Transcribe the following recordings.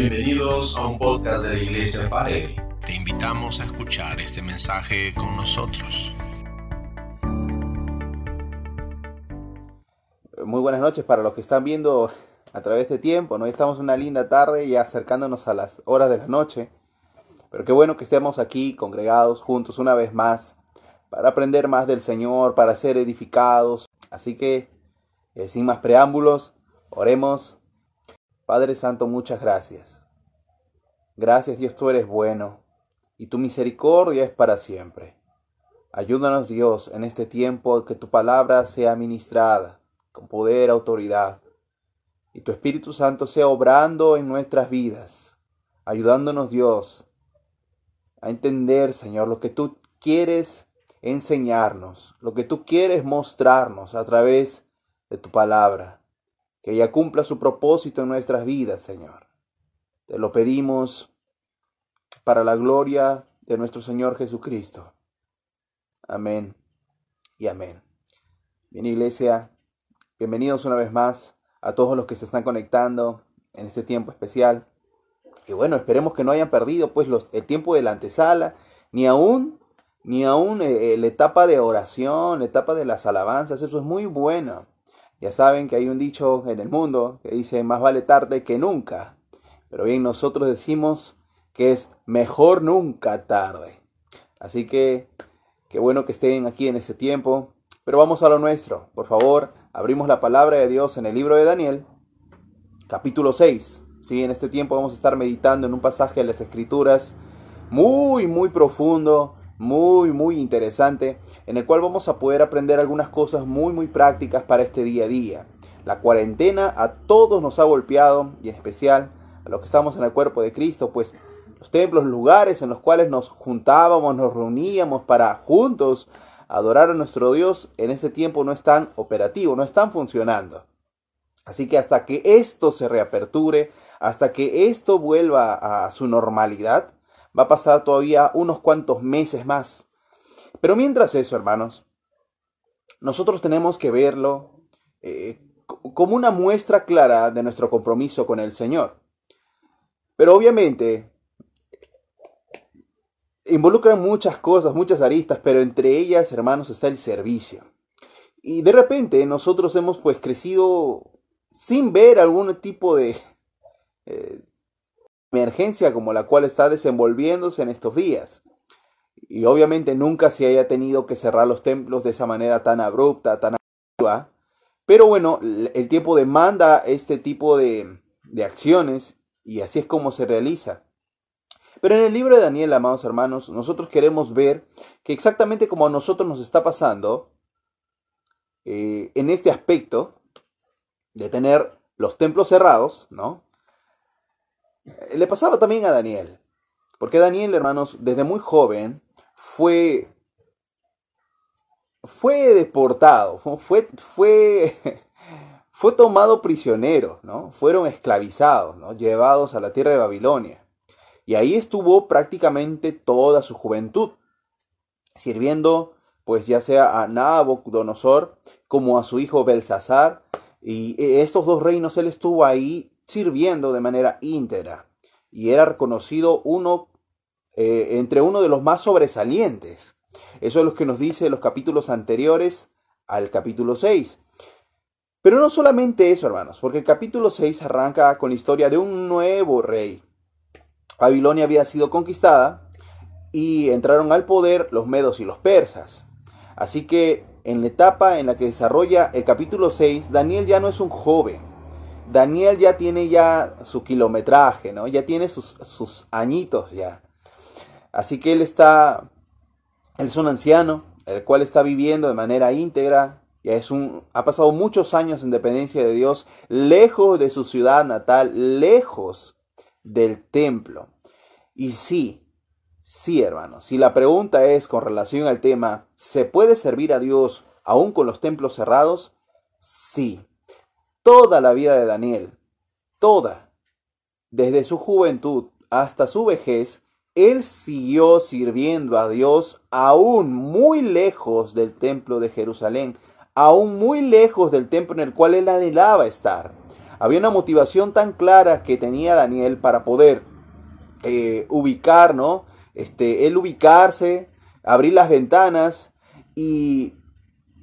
Bienvenidos a un podcast de la Iglesia Farelli. Te invitamos a escuchar este mensaje con nosotros. Muy buenas noches para los que están viendo a través de tiempo, ¿no? Estamos una linda tarde y acercándonos a las horas de la noche. Pero qué bueno que estemos aquí congregados juntos una vez más para aprender más del Señor, para ser edificados. Así que, eh, sin más preámbulos, oremos. Padre Santo, muchas gracias. Gracias Dios, tú eres bueno y tu misericordia es para siempre. Ayúdanos Dios en este tiempo que tu palabra sea ministrada con poder, autoridad, y tu Espíritu Santo sea obrando en nuestras vidas, ayudándonos Dios a entender, Señor, lo que tú quieres enseñarnos, lo que tú quieres mostrarnos a través de tu palabra. Que ella cumpla su propósito en nuestras vidas, Señor. Te lo pedimos para la gloria de nuestro Señor Jesucristo. Amén y amén. Bien, iglesia, bienvenidos una vez más a todos los que se están conectando en este tiempo especial. Y bueno, esperemos que no hayan perdido pues los, el tiempo de la antesala, ni aún, ni aún eh, la etapa de oración, la etapa de las alabanzas, eso es muy bueno. Ya saben que hay un dicho en el mundo que dice más vale tarde que nunca. Pero bien, nosotros decimos que es mejor nunca tarde. Así que qué bueno que estén aquí en este tiempo. Pero vamos a lo nuestro. Por favor, abrimos la palabra de Dios en el libro de Daniel, capítulo 6. ¿sí? En este tiempo vamos a estar meditando en un pasaje de las Escrituras muy, muy profundo, muy, muy interesante, en el cual vamos a poder aprender algunas cosas muy, muy prácticas para este día a día. La cuarentena a todos nos ha golpeado, y en especial a los que estamos en el cuerpo de Cristo, pues los templos, lugares en los cuales nos juntábamos, nos reuníamos para juntos adorar a nuestro Dios, en este tiempo no están operativos, no están funcionando. Así que hasta que esto se reaperture, hasta que esto vuelva a su normalidad, va a pasar todavía unos cuantos meses más. Pero mientras eso, hermanos, nosotros tenemos que verlo eh, como una muestra clara de nuestro compromiso con el Señor. Pero obviamente involucran muchas cosas, muchas aristas, pero entre ellas, hermanos, está el servicio. Y de repente nosotros hemos pues crecido sin ver algún tipo de eh, emergencia como la cual está desenvolviéndose en estos días. Y obviamente nunca se haya tenido que cerrar los templos de esa manera tan abrupta, tan abrupta. Pero bueno, el tiempo demanda este tipo de, de acciones y así es como se realiza. Pero en el libro de Daniel, amados hermanos, nosotros queremos ver que exactamente como a nosotros nos está pasando, eh, en este aspecto de tener los templos cerrados, ¿no? Le pasaba también a Daniel. Porque Daniel, hermanos, desde muy joven fue fue deportado, fue, fue, fue tomado prisionero, ¿no? Fueron esclavizados, ¿no? Llevados a la tierra de Babilonia. Y ahí estuvo prácticamente toda su juventud, sirviendo pues ya sea a Nabucodonosor como a su hijo Belsasar, y estos dos reinos él estuvo ahí sirviendo de manera íntegra, y era reconocido uno eh, entre uno de los más sobresalientes. Eso es lo que nos dice los capítulos anteriores al capítulo 6. Pero no solamente eso, hermanos, porque el capítulo 6 arranca con la historia de un nuevo rey, Babilonia había sido conquistada y entraron al poder los medos y los persas. Así que en la etapa en la que desarrolla el capítulo 6, Daniel ya no es un joven. Daniel ya tiene ya su kilometraje, ¿no? Ya tiene sus, sus añitos ya. Así que él está, él es un anciano, el cual está viviendo de manera íntegra, ya es un, ha pasado muchos años en dependencia de Dios, lejos de su ciudad natal, lejos del templo. Y sí, sí, hermanos, si la pregunta es con relación al tema, ¿se puede servir a Dios aún con los templos cerrados? Sí. Toda la vida de Daniel, toda, desde su juventud hasta su vejez, él siguió sirviendo a Dios aún muy lejos del templo de Jerusalén, aún muy lejos del templo en el cual él anhelaba estar. Había una motivación tan clara que tenía Daniel para poder eh, ubicar, ¿no? Este, él ubicarse, abrir las ventanas y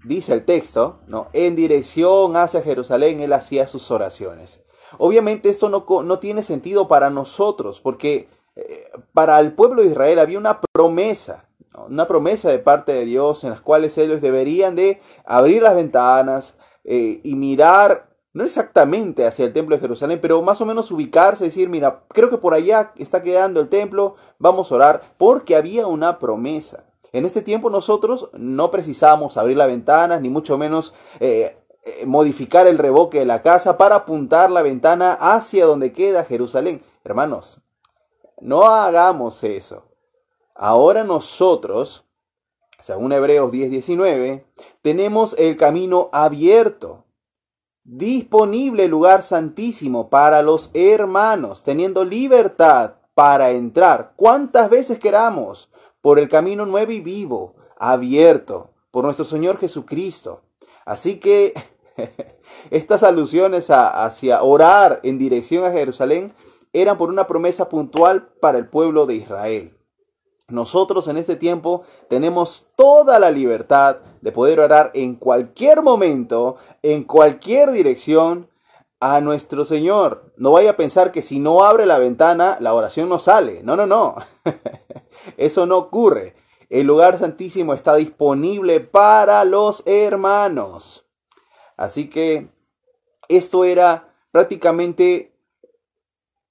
dice el texto, ¿no? En dirección hacia Jerusalén él hacía sus oraciones. Obviamente esto no, no tiene sentido para nosotros, porque eh, para el pueblo de Israel había una promesa, una promesa de parte de Dios en las cuales ellos deberían de abrir las ventanas eh, y mirar, no exactamente hacia el templo de Jerusalén, pero más o menos ubicarse, decir, mira, creo que por allá está quedando el templo, vamos a orar, porque había una promesa. En este tiempo nosotros no precisamos abrir las ventanas, ni mucho menos eh, eh, modificar el revoque de la casa para apuntar la ventana hacia donde queda Jerusalén. Hermanos, no hagamos eso. Ahora nosotros, según Hebreos 10:19, tenemos el camino abierto, disponible el lugar santísimo para los hermanos, teniendo libertad para entrar cuantas veces queramos por el camino nuevo y vivo, abierto por nuestro Señor Jesucristo. Así que estas alusiones hacia orar en dirección a Jerusalén eran por una promesa puntual para el pueblo de Israel. Nosotros en este tiempo tenemos toda la libertad de poder orar en cualquier momento, en cualquier dirección a nuestro Señor. No vaya a pensar que si no abre la ventana, la oración no sale. No, no, no. Eso no ocurre. El lugar santísimo está disponible para los hermanos. Así que esto era prácticamente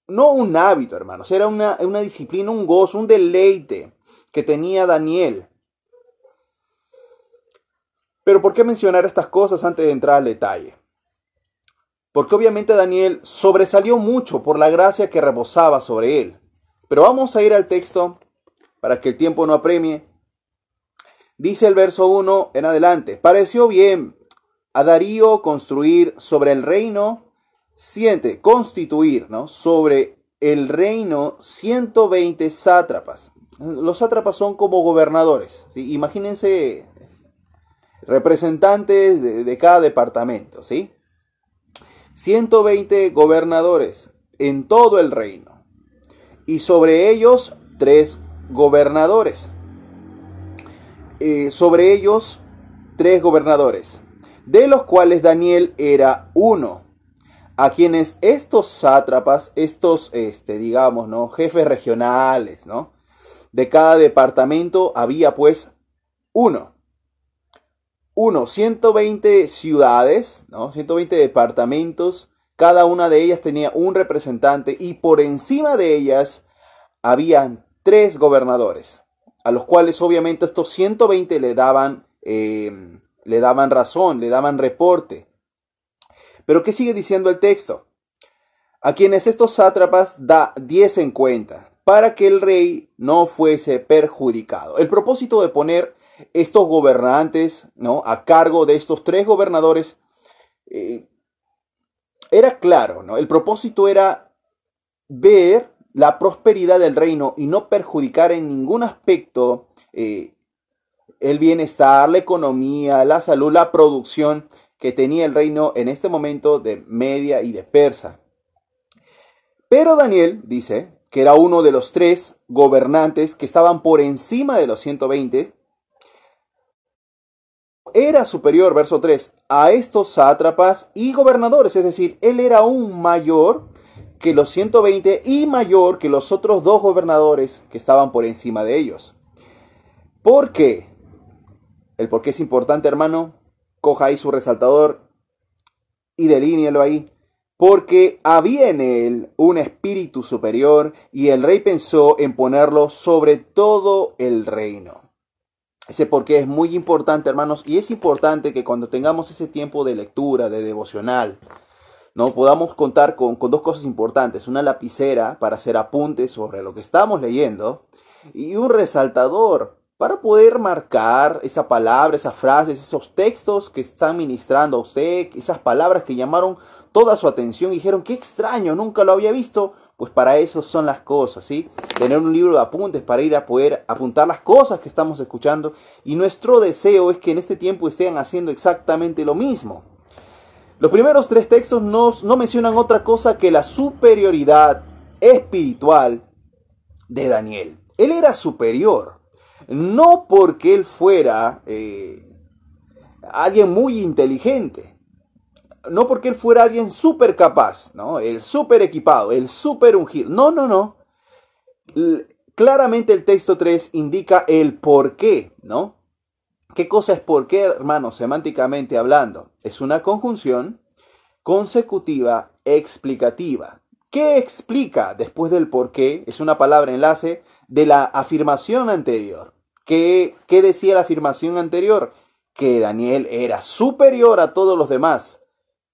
no un hábito, hermanos, era una, una disciplina, un gozo, un deleite que tenía Daniel. Pero ¿por qué mencionar estas cosas antes de entrar al detalle? Porque obviamente Daniel sobresalió mucho por la gracia que rebosaba sobre él. Pero vamos a ir al texto para que el tiempo no apremie. Dice el verso 1 en adelante, pareció bien a Darío construir sobre el reino siente constituir ¿no? sobre el reino 120 sátrapas. Los sátrapas son como gobernadores. Imagínense representantes de, cada departamento. ¿sí? 120 gobernadores en todo el reino. Y sobre ellos tres gobernadores. Eh, sobre ellos tres gobernadores, de los cuales Daniel era uno a quienes estos sátrapas, estos, este, digamos, ¿no? Jefes regionales, ¿no? De cada departamento había pues uno. Uno, 120 ciudades, ¿no? 120 departamentos, cada una de ellas tenía un representante y por encima de ellas habían tres gobernadores, a los cuales obviamente estos 120 le daban, eh, le daban razón, le daban reporte. Pero ¿qué sigue diciendo el texto? A quienes estos sátrapas da diez en cuenta, para que el rey no fuese perjudicado. El propósito de poner estos gobernantes ¿no? a cargo de estos tres gobernadores eh, era claro, ¿no? El propósito era ver la prosperidad del reino y no perjudicar en ningún aspecto eh, el bienestar, la economía, la salud, la producción que tenía el reino en este momento de Media y de Persa. Pero Daniel dice que era uno de los tres gobernantes que estaban por encima de los 120. Era superior, verso 3, a estos sátrapas y gobernadores, es decir, él era un mayor que los 120 y mayor que los otros dos gobernadores que estaban por encima de ellos. ¿Por qué? El por qué es importante, hermano, coja ahí su resaltador y delínealo ahí. Porque había en él un espíritu superior y el rey pensó en ponerlo sobre todo el reino. Ese porque es muy importante, hermanos, y es importante que cuando tengamos ese tiempo de lectura, de devocional, ¿no? podamos contar con, con dos cosas importantes. Una lapicera para hacer apuntes sobre lo que estamos leyendo y un resaltador para poder marcar esa palabra, esas frases, esos textos que están ministrando a usted, esas palabras que llamaron toda su atención y dijeron, qué extraño, nunca lo había visto. Pues para eso son las cosas, ¿sí? Tener un libro de apuntes para ir a poder apuntar las cosas que estamos escuchando. Y nuestro deseo es que en este tiempo estén haciendo exactamente lo mismo. Los primeros tres textos no, no mencionan otra cosa que la superioridad espiritual de Daniel. Él era superior, no porque él fuera eh, alguien muy inteligente, no porque él fuera alguien súper capaz, ¿no? El súper equipado, el súper ungido. No, no, no. claramente el texto 3 indica el por qué, ¿no? ¿Qué cosa es por qué, hermano, semánticamente hablando? Es una conjunción consecutiva explicativa. ¿Qué explica después del por qué? Es una palabra enlace de la afirmación anterior. ¿Qué, ¿Qué decía la afirmación anterior? Que Daniel era superior a todos los demás.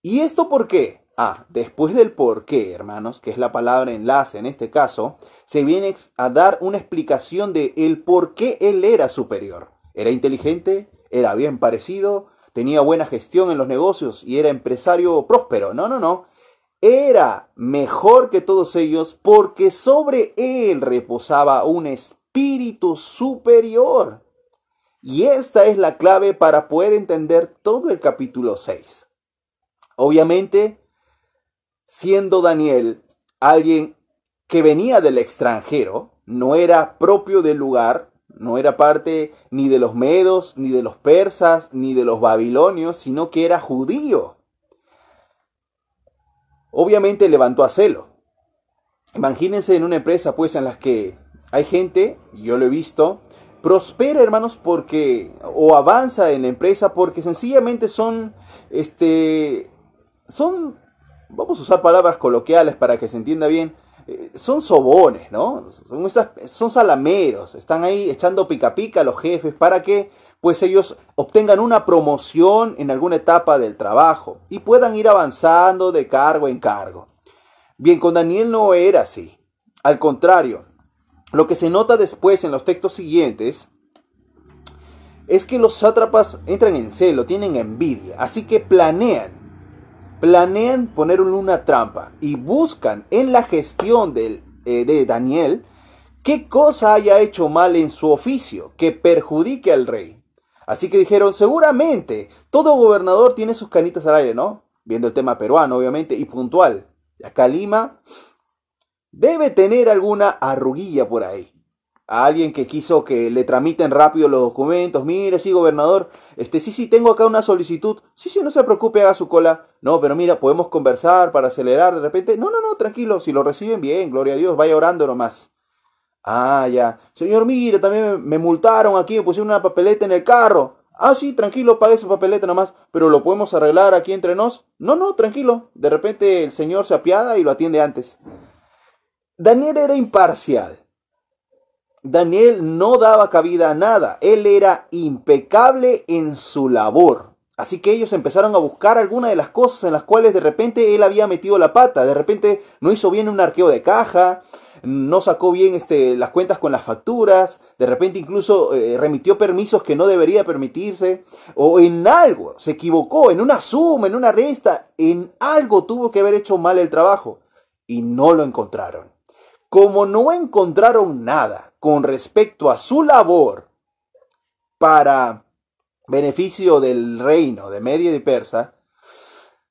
¿Y esto por qué? Ah, después del por qué, hermanos, que es la palabra enlace en este caso, se viene a dar una explicación de el por qué él era superior. Era inteligente, era bien parecido, tenía buena gestión en los negocios y era empresario próspero. No, no, no. Era mejor que todos ellos porque sobre él reposaba un espíritu superior. Y esta es la clave para poder entender todo el capítulo 6. Obviamente, siendo Daniel alguien que venía del extranjero, no era propio del lugar, no era parte ni de los medos, ni de los persas, ni de los babilonios, sino que era judío. Obviamente levantó a celo. Imagínense en una empresa pues en la que hay gente, yo lo he visto, prospera hermanos porque o avanza en la empresa porque sencillamente son este son vamos a usar palabras coloquiales para que se entienda bien, eh, son sobones, ¿no? Son, son salameros, están ahí echando pica pica a los jefes para que pues ellos obtengan una promoción en alguna etapa del trabajo y puedan ir avanzando de cargo en cargo. Bien, con Daniel no era así. Al contrario, lo que se nota después en los textos siguientes es que los sátrapas entran en celo, tienen envidia, así que planean planean poner una trampa y buscan en la gestión eh, de Daniel qué cosa haya hecho mal en su oficio que perjudique al rey. Así que dijeron, seguramente todo gobernador tiene sus canitas al aire, ¿no? Viendo el tema peruano, obviamente, y puntual. Acá Lima debe tener alguna arruguilla por ahí a alguien que quiso que le tramiten rápido los documentos. Mire, sí, gobernador, este, sí, sí, tengo acá una solicitud. Sí, sí, no se preocupe, haga su cola. No, pero mira, podemos conversar para acelerar de repente. No, no, no, tranquilo, si lo reciben bien, gloria a Dios, vaya orando nomás. Ah, ya. Señor, mire, también me, multaron aquí, me pusieron una papeleta en el carro. Ah, sí, tranquilo, pague esa papeleta nomás, pero lo podemos arreglar aquí entre nos. No, no, tranquilo. De repente el señor se apiada y lo atiende antes. Daniel era imparcial. Daniel no daba cabida a nada, él era impecable en su labor. Así que ellos empezaron a buscar algunas de las cosas en las cuales de repente él había metido la pata, de repente no hizo bien un arqueo de caja, no sacó bien este, las cuentas con las facturas, de repente incluso eh, remitió permisos que no debería permitirse, o en algo, se equivocó, en una suma, en una resta, en algo tuvo que haber hecho mal el trabajo. Y no lo encontraron. Como no encontraron nada, con respecto a su labor para beneficio del reino de Media y Persa,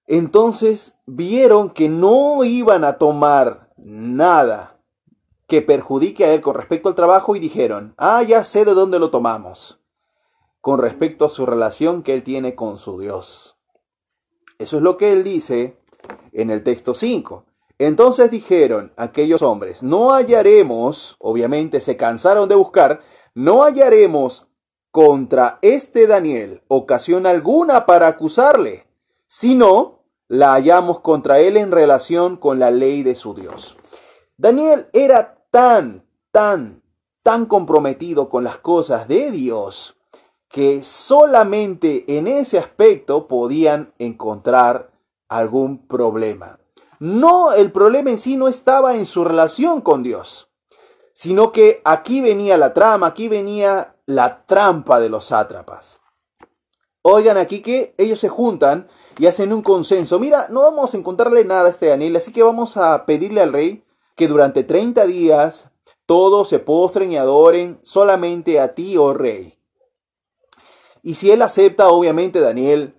entonces vieron que no iban a tomar nada que perjudique a él con respecto al trabajo y dijeron, ah, ya sé de dónde lo tomamos, con respecto a su relación que él tiene con su Dios. Eso es lo que él dice en el texto 5. Entonces dijeron aquellos hombres, no hallaremos, obviamente se cansaron de buscar, no hallaremos contra este Daniel ocasión alguna para acusarle, sino la hallamos contra él en relación con la ley de su Dios. Daniel era tan, tan, tan comprometido con las cosas de Dios que solamente en ese aspecto podían encontrar algún problema. No, el problema en sí no estaba en su relación con Dios, sino que aquí venía la trama, aquí venía la trampa de los sátrapas. Oigan aquí que ellos se juntan y hacen un consenso. Mira, no vamos a encontrarle nada a este Daniel, así que vamos a pedirle al rey que durante 30 días todos se postren y adoren solamente a ti, oh rey. Y si él acepta, obviamente Daniel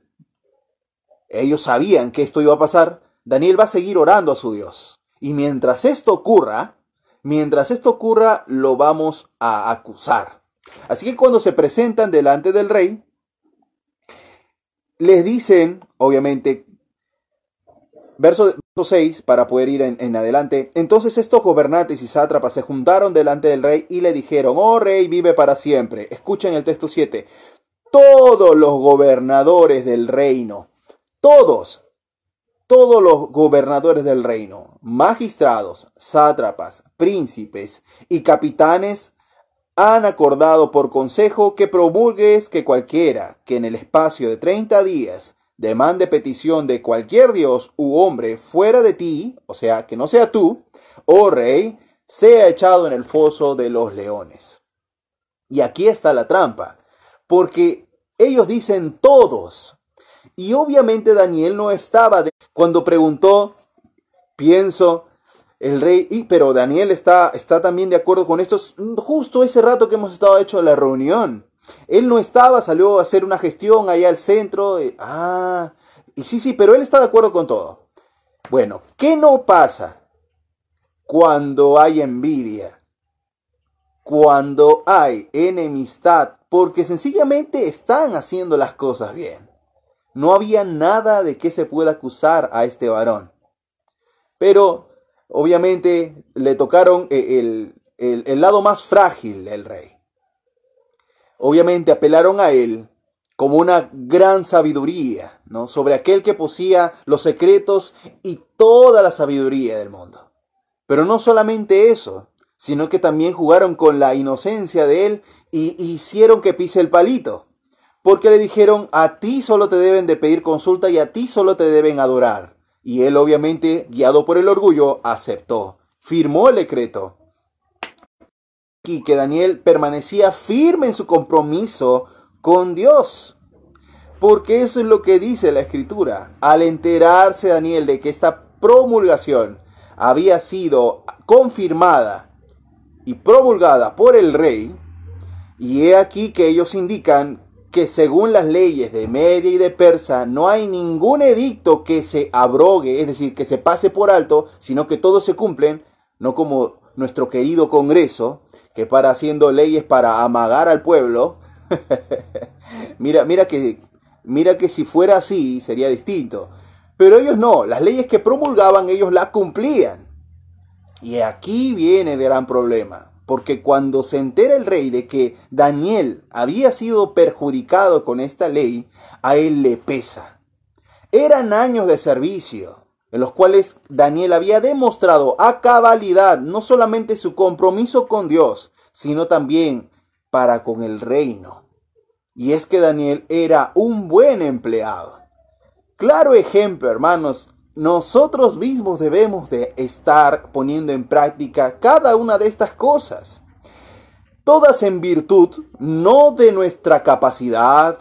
ellos sabían que esto iba a pasar, Daniel va a seguir orando a su Dios. Y mientras esto ocurra, mientras esto ocurra, lo vamos a acusar. Así que cuando se presentan delante del rey, les dicen, obviamente, verso, 6, para poder ir en, adelante, entonces estos gobernantes y sátrapas se juntaron delante del rey y le dijeron, oh rey, vive para siempre. Escuchen el texto 7. Todos los gobernadores del reino, todos, todos los gobernadores del reino, magistrados, sátrapas, príncipes y capitanes han acordado por consejo que promulgues que cualquiera que en el espacio de 30 días demande petición de cualquier dios u hombre fuera de ti, o sea, que no sea tú, oh rey, sea echado en el foso de los leones. Y aquí está la trampa, porque ellos dicen todos. Y obviamente Daniel no estaba. Cuando preguntó, pienso, el rey, y, pero Daniel está, está también de acuerdo con esto, justo ese rato que hemos estado hecho la reunión. Él no estaba, salió a hacer una gestión allá al centro. ah, y sí, sí, pero él está de acuerdo con todo. Bueno, ¿qué no pasa cuando hay envidia? Cuando hay enemistad, porque sencillamente están haciendo las cosas bien. No había nada de que se pueda acusar a este varón. Pero obviamente le tocaron el, el, lado más frágil del rey. Obviamente apelaron a él como una gran sabiduría, ¿no? Sobre aquel que poseía los secretos y toda la sabiduría del mundo. Pero no solamente eso, sino que también jugaron con la inocencia de él y hicieron que pise el palito. Porque le dijeron, a ti solo te deben de pedir consulta y a ti solo te deben adorar. Y él obviamente, guiado por el orgullo, aceptó, firmó el decreto. Y que Daniel permanecía firme en su compromiso con Dios. Porque eso es lo que dice la escritura. Al enterarse Daniel de que esta promulgación había sido confirmada y promulgada por el rey, y he aquí que ellos indican que según las leyes de Media y de Persa no hay ningún edicto que se abrogue, es decir, que se pase por alto, sino que todos se cumplen, no como nuestro querido Congreso, que para haciendo leyes para amagar al pueblo. mira, mira que mira que si fuera así sería distinto. Pero ellos no, las leyes que promulgaban ellos las cumplían. Y aquí viene el gran problema porque cuando se entera el rey de que Daniel había sido perjudicado con esta ley, a él le pesa. Eran años de servicio, en los cuales Daniel había demostrado a cabalidad no solamente su compromiso con Dios, sino también para con el reino. Y es que Daniel era un buen empleado. Claro ejemplo, hermanos, nosotros mismos debemos de estar poniendo en práctica cada una de estas cosas. Todas en virtud no de nuestra capacidad,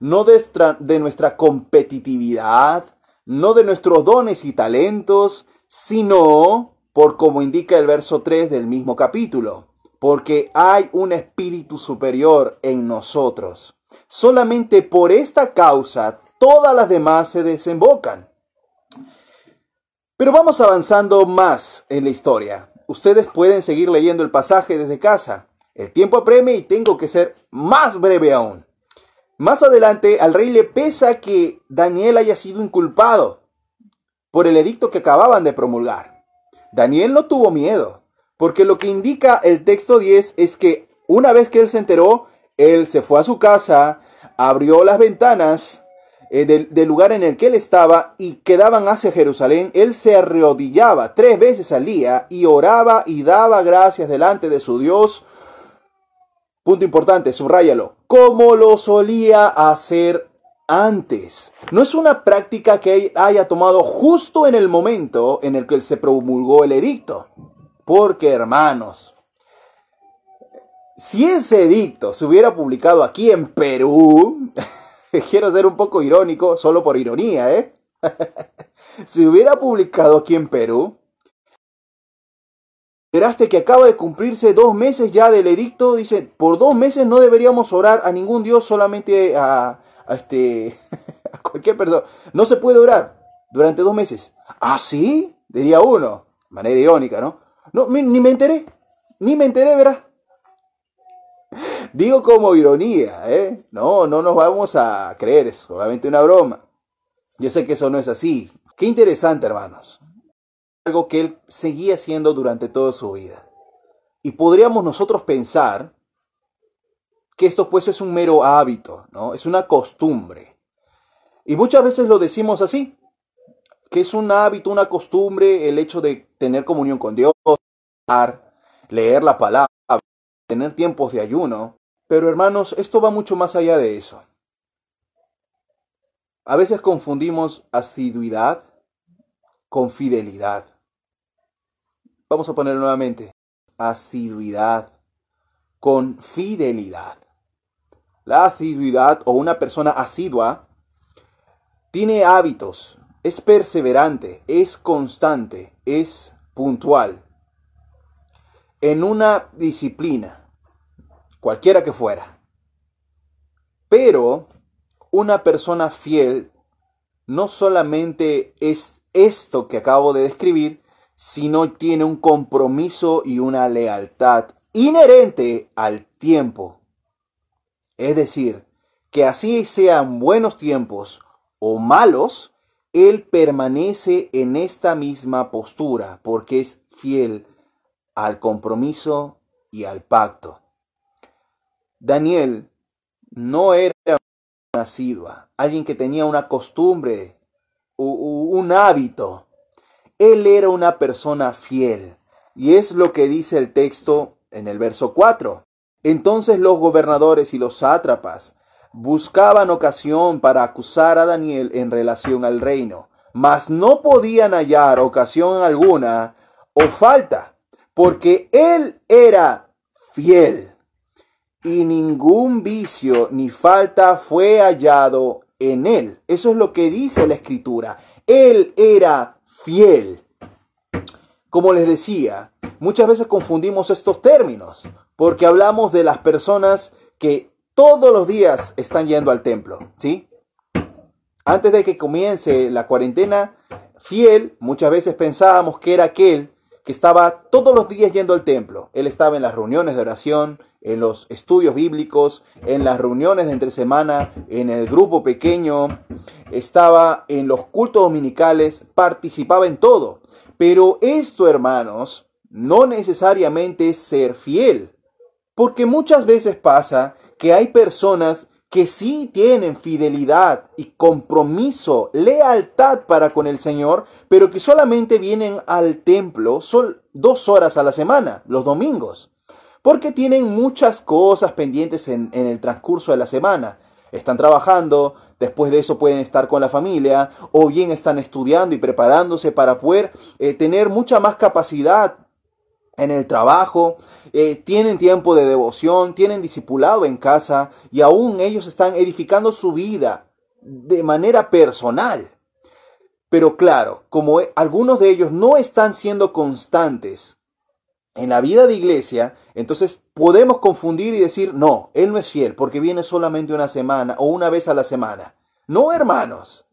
no de de nuestra competitividad, no de nuestros dones y talentos, sino por como indica el verso 3 del mismo capítulo, porque hay un espíritu superior en nosotros. Solamente por esta causa todas las demás se desembocan. Pero vamos avanzando más en la historia. Ustedes pueden seguir leyendo el pasaje desde casa. El tiempo apremia y tengo que ser más breve aún. Más adelante al rey le pesa que Daniel haya sido inculpado por el edicto que acababan de promulgar. Daniel no tuvo miedo, porque lo que indica el texto 10 es que una vez que él se enteró, él se fue a su casa, abrió las ventanas eh, del, lugar en el que él estaba y quedaban hacia Jerusalén, él se arrodillaba tres veces al día y oraba y daba gracias delante de su Dios. Punto importante, subráyalo, como lo solía hacer antes. No es una práctica que haya tomado justo en el momento en el que se promulgó el edicto. Porque, hermanos, si ese edicto se hubiera publicado aquí en Perú, quiero ser un poco irónico, solo por ironía, ¿eh? si hubiera publicado aquí en Perú, esperaste que acaba de cumplirse dos meses ya del edicto, dice, por dos meses no deberíamos orar a ningún dios, solamente a, a, este, a cualquier persona. No se puede orar durante dos meses. ¿Ah, sí? Diría uno. De manera irónica, ¿no? No, ni me enteré. Ni me enteré, verá. Digo como ironía, ¿eh? No, no nos vamos a creer, es solamente una broma. Yo sé que eso no es así. Qué interesante, hermanos. Algo que él seguía haciendo durante toda su vida. Y podríamos nosotros pensar que esto pues es un mero hábito, ¿no? Es una costumbre. Y muchas veces lo decimos así, que es un hábito, una costumbre, el hecho de tener comunión con Dios, leer la palabra, tener tiempos de ayuno. Pero hermanos, esto va mucho más allá de eso. A veces confundimos asiduidad con fidelidad. Vamos a poner nuevamente, asiduidad con fidelidad. La asiduidad o una persona asidua tiene hábitos, es perseverante, es constante, es puntual en una disciplina, cualquiera que fuera. Pero una persona fiel no solamente es esto que acabo de describir, sino tiene un compromiso y una lealtad inherente al tiempo. Es decir, que así sean buenos tiempos o malos, Él permanece en esta misma postura porque es fiel al compromiso y al pacto. Daniel no era una asidua, alguien que tenía una costumbre, un hábito. Él era una persona fiel. Y es lo que dice el texto en el verso 4. Entonces los gobernadores y los sátrapas buscaban ocasión para acusar a Daniel en relación al reino, mas no podían hallar ocasión alguna o falta porque él era fiel y ningún vicio ni falta fue hallado en él. Eso es lo que dice la escritura. Él era fiel. Como les decía, muchas veces confundimos estos términos porque hablamos de las personas que todos los días están yendo al templo, ¿sí? Antes de que comience la cuarentena, fiel, muchas veces pensábamos que era aquel que estaba todos los días yendo al templo. Él estaba en las reuniones de oración, en los estudios bíblicos, en las reuniones de entre semana, en el grupo pequeño, estaba en los cultos dominicales, participaba en todo. Pero esto, hermanos, no necesariamente es ser fiel, porque muchas veces pasa que hay personas que sí tienen fidelidad y compromiso, lealtad para con el Señor, pero que solamente vienen al templo dos horas a la semana, los domingos, porque tienen muchas cosas pendientes en, el transcurso de la semana. Están trabajando, después de eso pueden estar con la familia, o bien están estudiando y preparándose para poder eh, tener mucha más capacidad en el trabajo, eh, tienen tiempo de devoción, tienen discipulado en casa y aún ellos están edificando su vida de manera personal. Pero claro, como e, algunos de ellos no están siendo constantes en la vida de iglesia, entonces podemos confundir y decir, no, él no es fiel porque viene solamente una semana o una vez a la semana. No, hermanos,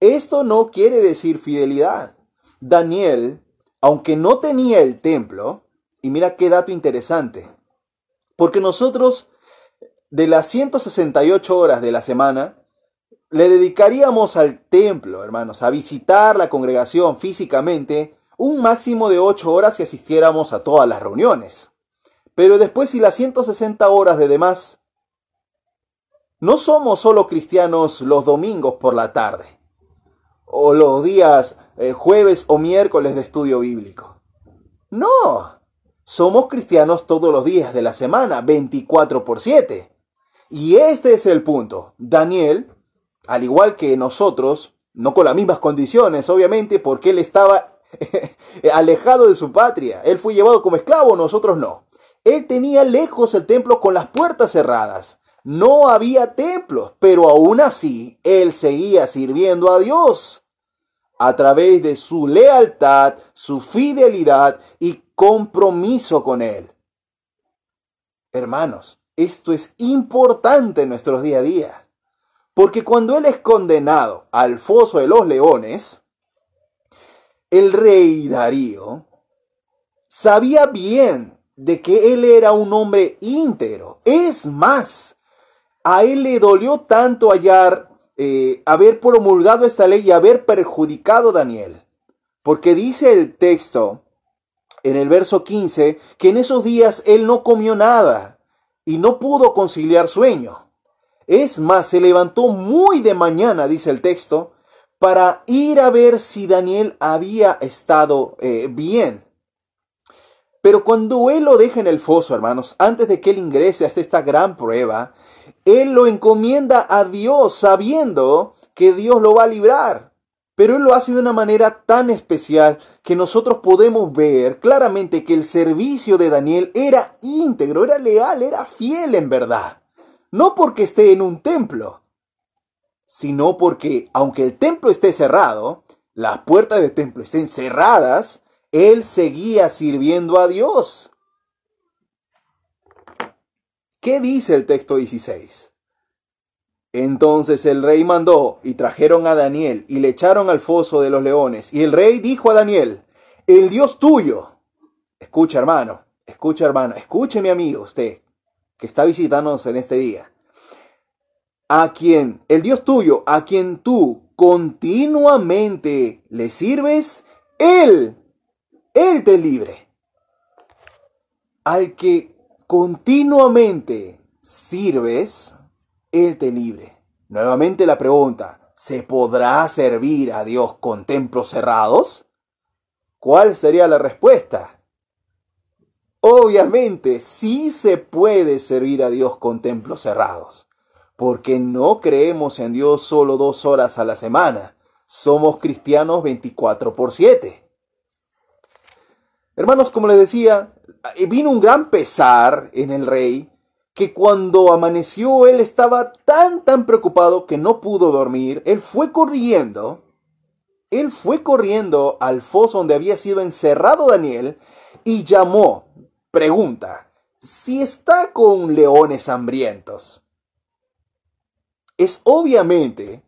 esto no quiere decir fidelidad. Daniel aunque no tenía el templo, y mira qué dato interesante, porque nosotros de las 168 horas de la semana, le dedicaríamos al templo, hermanos, a visitar la congregación físicamente un máximo de 8 horas si asistiéramos a todas las reuniones. Pero después, si las 160 horas de demás, no somos solo cristianos los domingos por la tarde o los días eh, jueves o miércoles de estudio bíblico. No, somos cristianos todos los días de la semana, 24 por 7. Y este es el punto. Daniel, al igual que nosotros, no con las mismas condiciones, obviamente, porque él estaba alejado de su patria. Él fue llevado como esclavo, nosotros no. Él tenía lejos el templo con las puertas cerradas. No había templos, pero aún así él seguía sirviendo a Dios a través de su lealtad, su fidelidad y compromiso con Él. Hermanos, esto es importante en nuestros día a día, Porque cuando él es condenado al foso de los leones, el rey Darío sabía bien de que él era un hombre íntegro. Es más, a él le dolió tanto hallar, eh, haber promulgado esta ley y haber perjudicado a Daniel. Porque dice el texto en el verso 15 que en esos días él no comió nada y no pudo conciliar sueño. Es más, se levantó muy de mañana, dice el texto, para ir a ver si Daniel había estado eh, bien. Pero cuando él lo deja en el foso, hermanos, antes de que él ingrese hasta esta gran prueba, él lo encomienda a Dios sabiendo que Dios lo va a librar. Pero él lo hace de una manera tan especial que nosotros podemos ver claramente que el servicio de Daniel era íntegro, era leal, era fiel en verdad. No porque esté en un templo, sino porque aunque el templo esté cerrado, las puertas del templo estén cerradas, él seguía sirviendo a Dios. ¿Qué dice el texto 16? Entonces el rey mandó y trajeron a Daniel y le echaron al foso de los leones. Y el rey dijo a Daniel, el Dios tuyo. Escucha hermano, escucha hermano, escuche mi amigo, usted que está visitándonos en este día. A quien, el Dios tuyo, a quien tú continuamente le sirves, Él, Él te libre. Al que continuamente sirves, él te libre. Nuevamente la pregunta, ¿se podrá servir a Dios con templos cerrados? ¿Cuál sería la respuesta? Obviamente, sí se puede servir a Dios con templos cerrados, porque no creemos en Dios solo dos horas a la semana, somos cristianos 24 por 7. Hermanos, como les decía, vino un gran pesar en el rey que cuando amaneció él estaba tan tan preocupado que no pudo dormir, él fue corriendo, él fue corriendo al foso donde había sido encerrado Daniel y llamó, pregunta, si está con leones hambrientos. Es obviamente,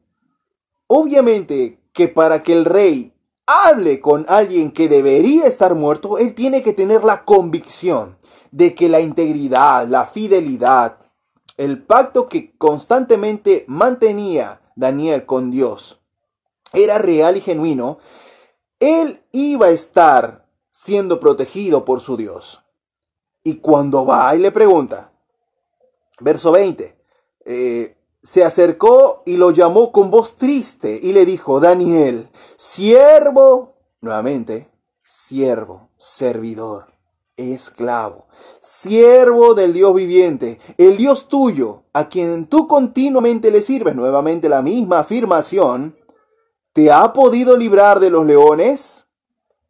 obviamente que para que el rey hable con alguien que debería estar muerto, él tiene que tener la convicción de que la integridad, la fidelidad, el pacto que constantemente mantenía Daniel con Dios era real y genuino, él iba a estar siendo protegido por su Dios. Y cuando va y le pregunta, verso 20, eh, se acercó y lo llamó con voz triste y le dijo, Daniel, siervo, nuevamente, siervo, servidor esclavo, siervo del Dios viviente, el Dios tuyo, a quien tú continuamente le sirves, nuevamente la misma afirmación, ¿te ha podido librar de los leones?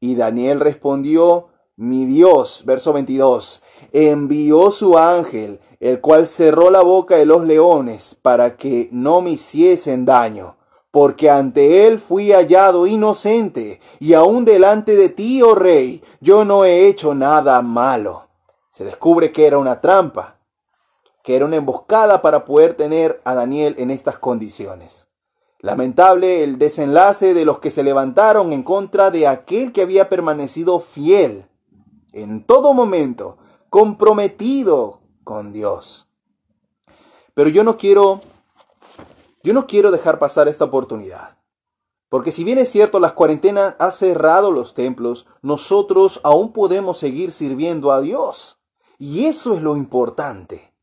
Y Daniel respondió, mi Dios, verso 22, envió su ángel, el cual cerró la boca de los leones para que no me hiciesen daño porque ante él fui hallado inocente, y aún delante de ti, oh rey, yo no he hecho nada malo. Se descubre que era una trampa, que era una emboscada para poder tener a Daniel en estas condiciones. Lamentable el desenlace de los que se levantaron en contra de aquel que había permanecido fiel en todo momento, comprometido con Dios. Pero yo no quiero yo no quiero dejar pasar esta oportunidad. Porque si bien es cierto, las cuarentenas ha cerrado los templos, nosotros aún podemos seguir sirviendo a Dios. Y eso es lo importante.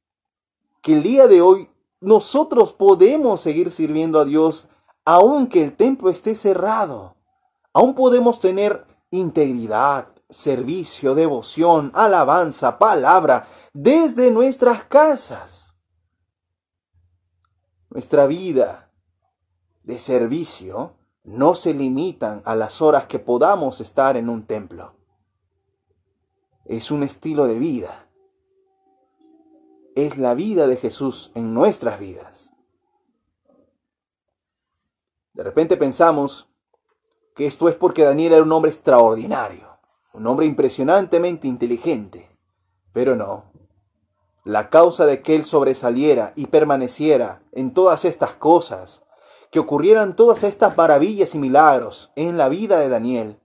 Que el día de hoy nosotros podemos seguir sirviendo a Dios aunque el templo esté cerrado. Aún podemos tener integridad, servicio, devoción, alabanza, palabra desde nuestras casas. Nuestra vida de servicio no se limitan a las horas que podamos estar en un templo. Es un estilo de vida. Es la vida de Jesús en nuestras vidas. De repente pensamos que esto es porque Daniel era un hombre extraordinario, un hombre impresionantemente inteligente, pero no. la causa de que él sobresaliera y permaneciera en todas estas cosas, que ocurrieran todas estas maravillas y milagros en la vida de Daniel,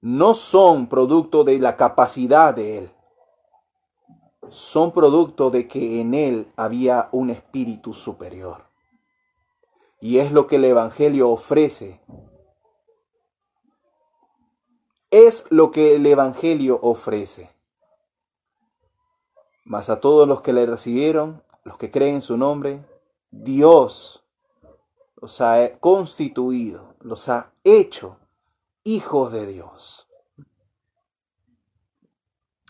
no son producto de la capacidad de él, son producto de que en él había un espíritu superior. Y es lo que el Evangelio ofrece. Es lo que el Evangelio ofrece. Mas a todos los que le recibieron, los que creen en su nombre, Dios los ha constituido, los ha hecho hijos de Dios.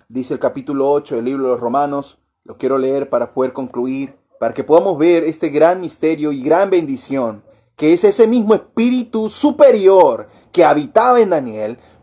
Dice el capítulo 8 del libro de los Romanos, lo quiero leer para poder concluir, para que podamos ver este gran misterio y gran bendición, que es ese mismo espíritu superior que habitaba en Daniel,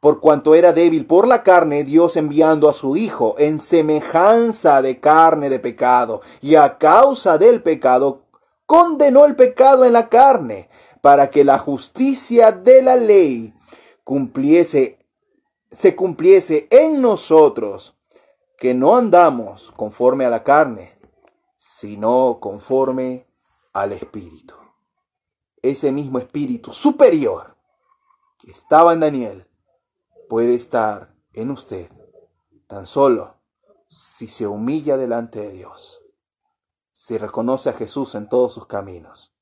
por cuanto era débil por la carne, Dios enviando a su Hijo en semejanza de carne de pecado, y a causa del pecado, condenó el pecado en la carne, para que la justicia de la ley cumpliese se cumpliese en nosotros, que no andamos conforme a la carne, sino conforme al Espíritu. Ese mismo Espíritu superior que estaba en Daniel puede estar en usted tan solo si se humilla delante de Dios, si reconoce a Jesús en todos sus caminos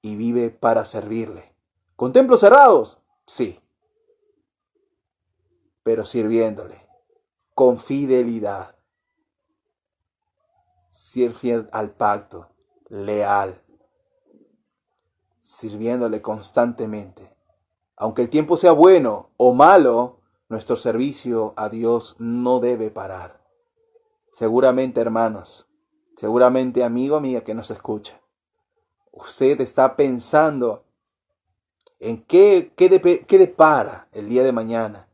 y vive para servirle. ¿Con templos cerrados? Sí pero sirviéndole con fidelidad. Ser fiel al pacto, leal, sirviéndole constantemente. Aunque el tiempo sea bueno o malo, nuestro servicio a Dios no debe parar. Seguramente, hermanos, seguramente amigo, amiga que nos escucha, usted está pensando en qué, qué, qué depara el día de mañana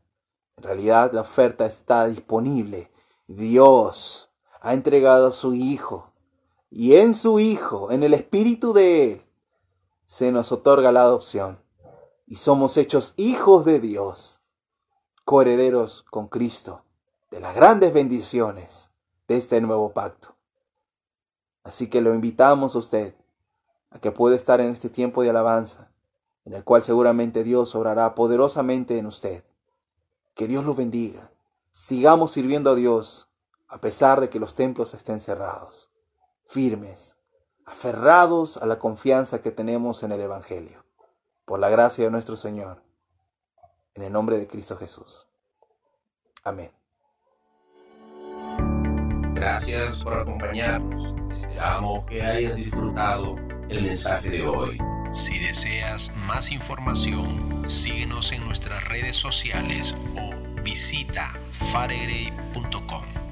en realidad la oferta está disponible. Dios ha entregado a su Hijo y en su Hijo, en el Espíritu de Él, se nos otorga la adopción y somos hechos hijos de Dios, coherederos con Cristo de las grandes bendiciones de este nuevo pacto. Así que lo invitamos a usted a que pueda estar en este tiempo de alabanza, en el cual seguramente Dios obrará poderosamente en usted. Que Dios los bendiga. Sigamos sirviendo a Dios a pesar de que los templos estén cerrados. Firmes, aferrados a la confianza que tenemos en el Evangelio. Por la gracia de nuestro Señor. En el nombre de Cristo Jesús. Amén. Gracias por acompañarnos. Esperamos que hayas disfrutado el mensaje de hoy. Si deseas más información, síguenos en nuestras redes sociales o visita faregray.com.